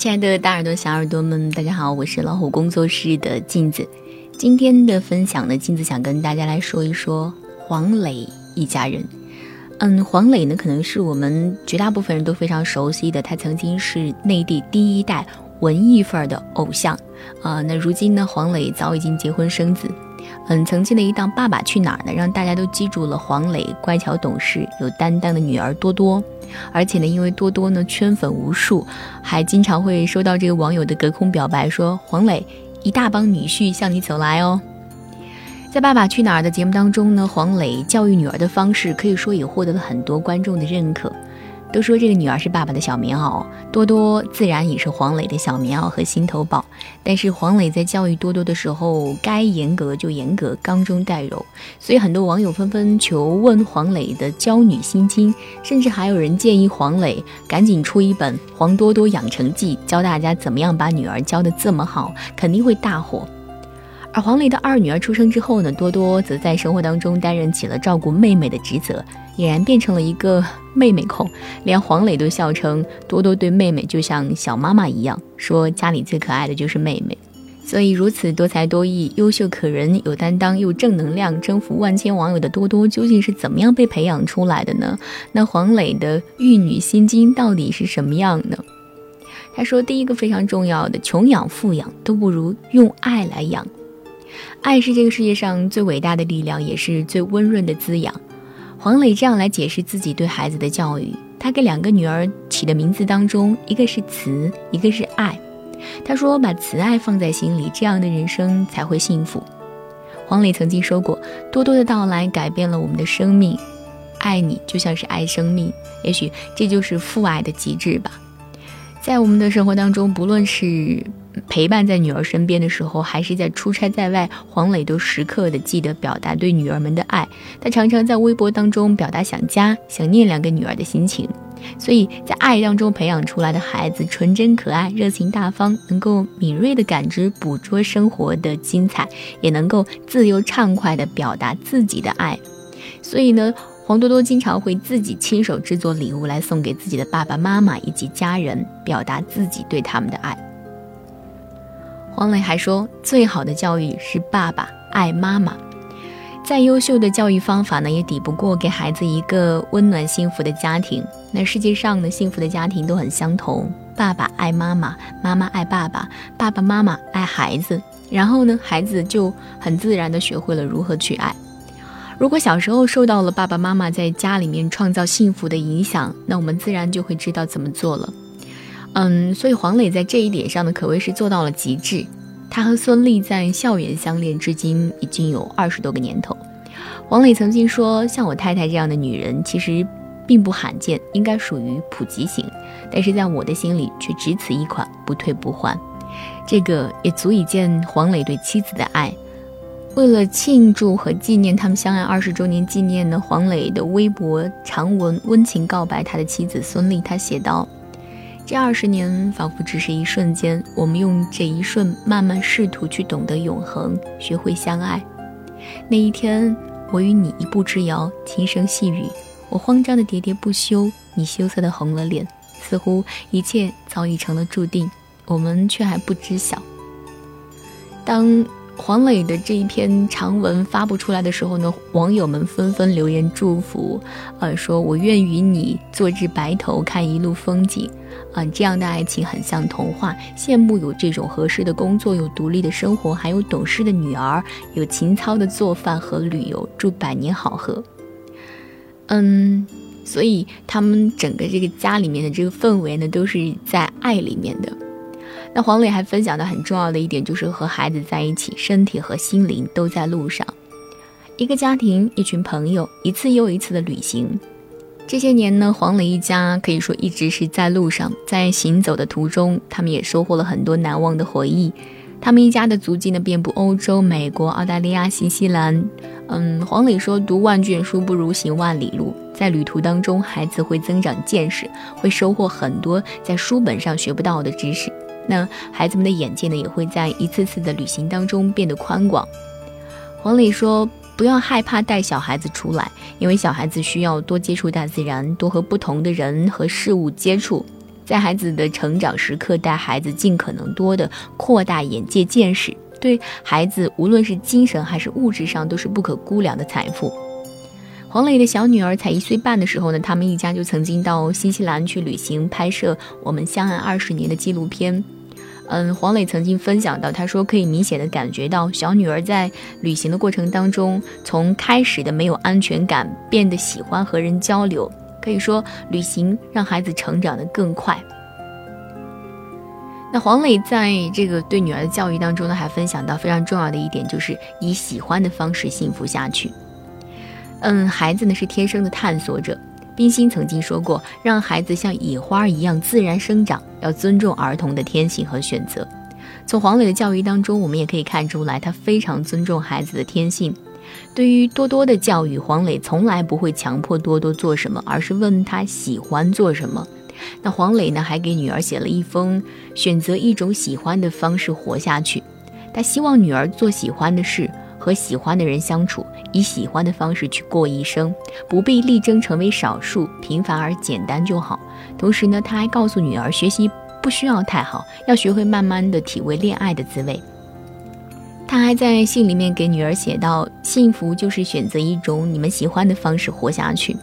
亲爱的大耳朵、小耳朵们，大家好，我是老虎工作室的镜子。今天的分享呢，镜子想跟大家来说一说黄磊一家人。嗯，黄磊呢，可能是我们绝大部分人都非常熟悉的，他曾经是内地第一代文艺范儿的偶像。啊，那如今呢，黄磊早已经结婚生子。嗯，曾经的一档《爸爸去哪儿》呢，让大家都记住了黄磊乖巧懂事、有担当的女儿多多。而且呢，因为多多呢圈粉无数，还经常会收到这个网友的隔空表白，说黄磊一大帮女婿向你走来哦。在《爸爸去哪儿》的节目当中呢，黄磊教育女儿的方式可以说也获得了很多观众的认可。都说这个女儿是爸爸的小棉袄，多多自然也是黄磊的小棉袄和心头宝。但是黄磊在教育多多的时候，该严格就严格，刚中带柔，所以很多网友纷纷求问黄磊的教女心经，甚至还有人建议黄磊赶紧出一本《黄多多养成记》，教大家怎么样把女儿教得这么好，肯定会大火。而黄磊的二女儿出生之后呢，多多则在生活当中担任起了照顾妹妹的职责。俨然变成了一个妹妹控，连黄磊都笑称多多对妹妹就像小妈妈一样，说家里最可爱的就是妹妹。所以如此多才多艺、优秀可人、有担当又正能量、征服万千网友的多多，究竟是怎么样被培养出来的呢？那黄磊的育女心经到底是什么样呢？他说，第一个非常重要的，穷养富养都不如用爱来养，爱是这个世界上最伟大的力量，也是最温润的滋养。黄磊这样来解释自己对孩子的教育，他给两个女儿起的名字当中，一个是慈，一个是爱。他说：“把慈爱放在心里，这样的人生才会幸福。”黄磊曾经说过：“多多的到来改变了我们的生命，爱你就像是爱生命，也许这就是父爱的极致吧。”在我们的生活当中，不论是陪伴在女儿身边的时候，还是在出差在外，黄磊都时刻的记得表达对女儿们的爱。他常常在微博当中表达想家、想念两个女儿的心情。所以在爱当中培养出来的孩子，纯真可爱、热情大方，能够敏锐的感知、捕捉生活的精彩，也能够自由畅快的表达自己的爱。所以呢。黄多多经常会自己亲手制作礼物来送给自己的爸爸妈妈以及家人，表达自己对他们的爱。黄磊还说，最好的教育是爸爸爱妈妈。再优秀的教育方法呢，也抵不过给孩子一个温暖幸福的家庭。那世界上呢，幸福的家庭都很相同：爸爸爱妈妈，妈妈爱爸爸，爸爸妈妈爱孩子。然后呢，孩子就很自然的学会了如何去爱。如果小时候受到了爸爸妈妈在家里面创造幸福的影响，那我们自然就会知道怎么做了。嗯，所以黄磊在这一点上呢，可谓是做到了极致。他和孙俪在校园相恋至今已经有二十多个年头。黄磊曾经说：“像我太太这样的女人，其实并不罕见，应该属于普及型。但是在我的心里，却只此一款，不退不换。”这个也足以见黄磊对妻子的爱。为了庆祝和纪念他们相爱二十周年纪念呢，黄磊的微博长文温情告白他的妻子孙俪。他写道：“这二十年仿佛只是一瞬间，我们用这一瞬慢慢试图去懂得永恒，学会相爱。那一天，我与你一步之遥，轻声细语，我慌张的喋喋不休，你羞涩的红了脸，似乎一切早已成了注定，我们却还不知晓。当。”黄磊的这一篇长文发布出来的时候呢，网友们纷纷留言祝福，呃，说我愿与你坐至白头，看一路风景，啊，这样的爱情很像童话，羡慕有这种合适的工作，有独立的生活，还有懂事的女儿，有情操的做饭和旅游，祝百年好合。嗯，所以他们整个这个家里面的这个氛围呢，都是在爱里面的。那黄磊还分享的很重要的一点就是和孩子在一起，身体和心灵都在路上。一个家庭，一群朋友，一次又一次的旅行。这些年呢，黄磊一家可以说一直是在路上，在行走的途中，他们也收获了很多难忘的回忆。他们一家的足迹呢，遍布欧洲、美国、澳大利亚、新西兰。嗯，黄磊说：“读万卷书不如行万里路。”在旅途当中，孩子会增长见识，会收获很多在书本上学不到的知识。那孩子们的眼界呢，也会在一次次的旅行当中变得宽广。黄磊说：“不要害怕带小孩子出来，因为小孩子需要多接触大自然，多和不同的人和事物接触。在孩子的成长时刻，带孩子尽可能多的扩大眼界见识，对孩子无论是精神还是物质上都是不可估量的财富。黄磊的小女儿才一岁半的时候呢，他们一家就曾经到新西兰去旅行拍摄《我们相爱二十年》的纪录片。嗯，黄磊曾经分享到，他说可以明显的感觉到小女儿在旅行的过程当中，从开始的没有安全感，变得喜欢和人交流。可以说，旅行让孩子成长的更快。那黄磊在这个对女儿的教育当中呢，还分享到非常重要的一点，就是以喜欢的方式幸福下去。嗯，孩子呢是天生的探索者。冰心曾经说过，让孩子像野花一样自然生长，要尊重儿童的天性和选择。从黄磊的教育当中，我们也可以看出来，他非常尊重孩子的天性。对于多多的教育，黄磊从来不会强迫多多做什么，而是问他喜欢做什么。那黄磊呢，还给女儿写了一封，选择一种喜欢的方式活下去。他希望女儿做喜欢的事。和喜欢的人相处，以喜欢的方式去过一生，不必力争成为少数，平凡而简单就好。同时呢，他还告诉女儿，学习不需要太好，要学会慢慢的体味恋爱的滋味。他还在信里面给女儿写道：“幸福就是选择一种你们喜欢的方式活下去。”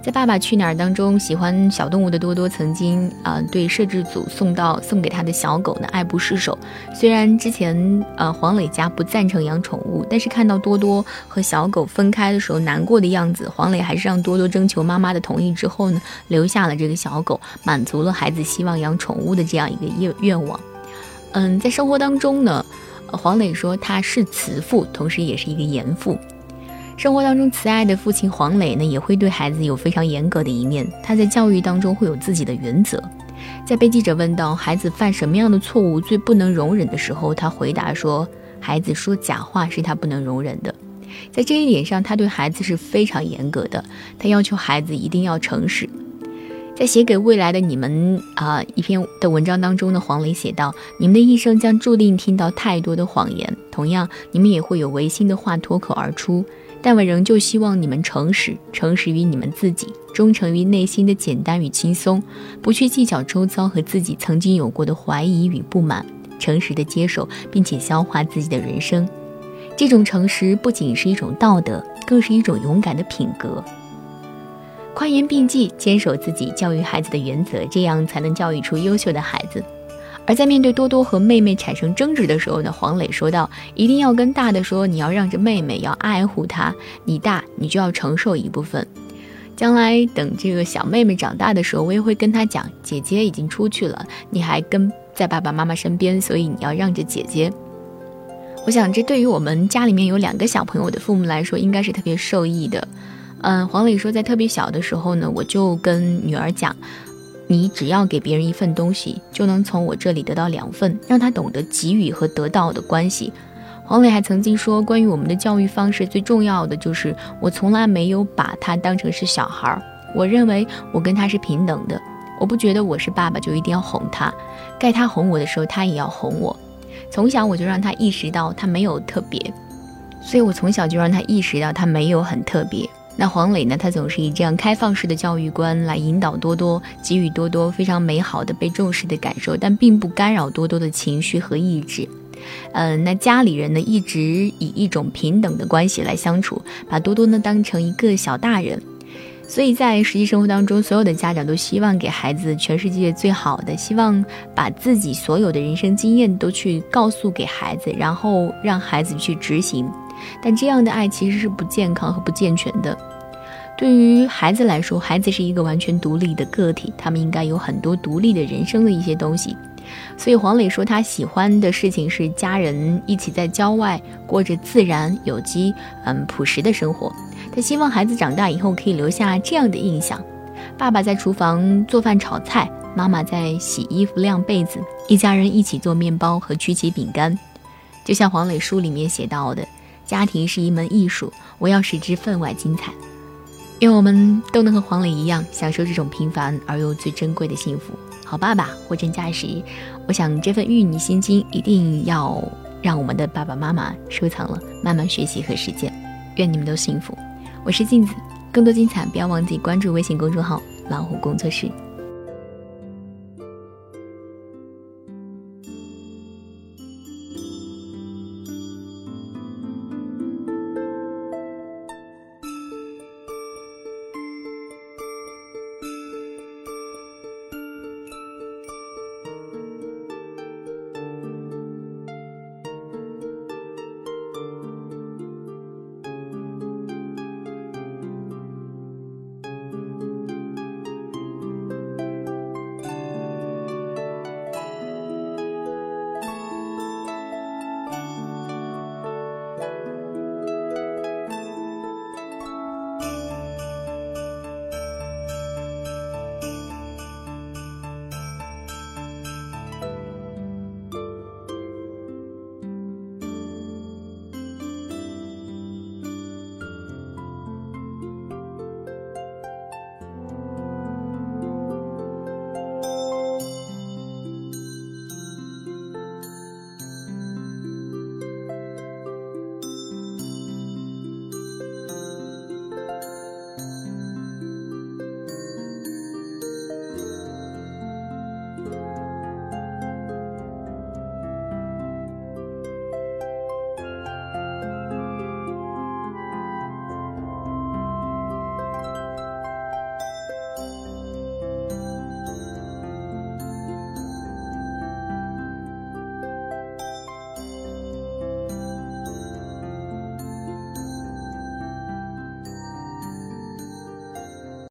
在《爸爸去哪儿》当中，喜欢小动物的多多曾经啊对摄制组送到送给他的小狗呢爱不释手。虽然之前呃黄磊家不赞成养宠物，但是看到多多和小狗分开的时候难过的样子，黄磊还是让多多征求妈妈的同意之后呢留下了这个小狗，满足了孩子希望养宠物的这样一个愿愿望。嗯，在生活当中呢，黄磊说他是慈父，同时也是一个严父。生活当中，慈爱的父亲黄磊呢，也会对孩子有非常严格的一面。他在教育当中会有自己的原则。在被记者问到孩子犯什么样的错误最不能容忍的时候，他回答说：“孩子说假话是他不能容忍的。”在这一点上，他对孩子是非常严格的。他要求孩子一定要诚实。在写给未来的你们啊一篇的文章当中呢，黄磊写道：“你们的一生将注定听到太多的谎言，同样，你们也会有违心的话脱口而出。”但我仍旧希望你们诚实，诚实于你们自己，忠诚于内心的简单与轻松，不去计较周遭和自己曾经有过的怀疑与不满，诚实的接受并且消化自己的人生。这种诚实不仅是一种道德，更是一种勇敢的品格。宽严并济，坚守自己教育孩子的原则，这样才能教育出优秀的孩子。而在面对多多和妹妹产生争执的时候呢，黄磊说道：“一定要跟大的说，你要让着妹妹，要爱护她。你大，你就要承受一部分。将来等这个小妹妹长大的时候，我也会跟她讲，姐姐已经出去了，你还跟在爸爸妈妈身边，所以你要让着姐姐。我想，这对于我们家里面有两个小朋友的父母来说，应该是特别受益的。嗯，黄磊说，在特别小的时候呢，我就跟女儿讲。”你只要给别人一份东西，就能从我这里得到两份，让他懂得给予和得到的关系。黄磊还曾经说，关于我们的教育方式，最重要的就是我从来没有把他当成是小孩儿。我认为我跟他是平等的，我不觉得我是爸爸就一定要哄他，该他哄我的时候他也要哄我。从小我就让他意识到他没有特别，所以我从小就让他意识到他没有很特别。那黄磊呢？他总是以这样开放式的教育观来引导多多，给予多多非常美好的被重视的感受，但并不干扰多多的情绪和意志。嗯，那家里人呢，一直以一种平等的关系来相处，把多多呢当成一个小大人。所以在实际生活当中，所有的家长都希望给孩子全世界最好的，希望把自己所有的人生经验都去告诉给孩子，然后让孩子去执行。但这样的爱其实是不健康和不健全的。对于孩子来说，孩子是一个完全独立的个体，他们应该有很多独立的人生的一些东西。所以黄磊说，他喜欢的事情是家人一起在郊外过着自然、有机、嗯朴实的生活。他希望孩子长大以后可以留下这样的印象：爸爸在厨房做饭炒菜，妈妈在洗衣服晾被子，一家人一起做面包和曲奇饼干。就像黄磊书里面写到的。家庭是一门艺术，我要使之分外精彩。愿我们都能和黄磊一样，享受这种平凡而又最珍贵的幸福。好爸爸，货真价实。我想这份玉女心经一定要让我们的爸爸妈妈收藏了，慢慢学习和实践。愿你们都幸福。我是镜子，更多精彩不要忘记关注微信公众号“老虎工作室”。